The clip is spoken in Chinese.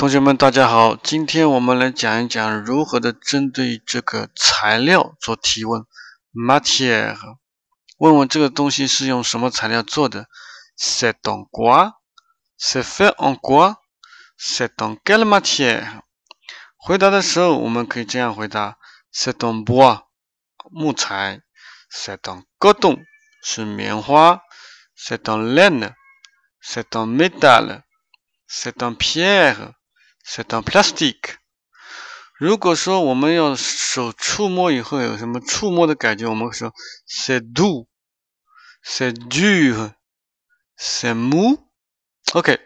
同学们，大家好，今天我们来讲一讲如何的针对这个材料做提问。Matière，问问这个东西是用什么材料做的？C'est en quoi？C'est fait en quoi？C'est en quelle matière？回答的时候，我们可以这样回答：C'est en bois，木材；C'est en coton，是棉花；C'est en laine，C'est en métal，C'est en pierre。C'est un plastique。如果说我们要手触摸以后有什么触摸的感觉，我们说 c'est doux, c'est dur, c'est mou。OK，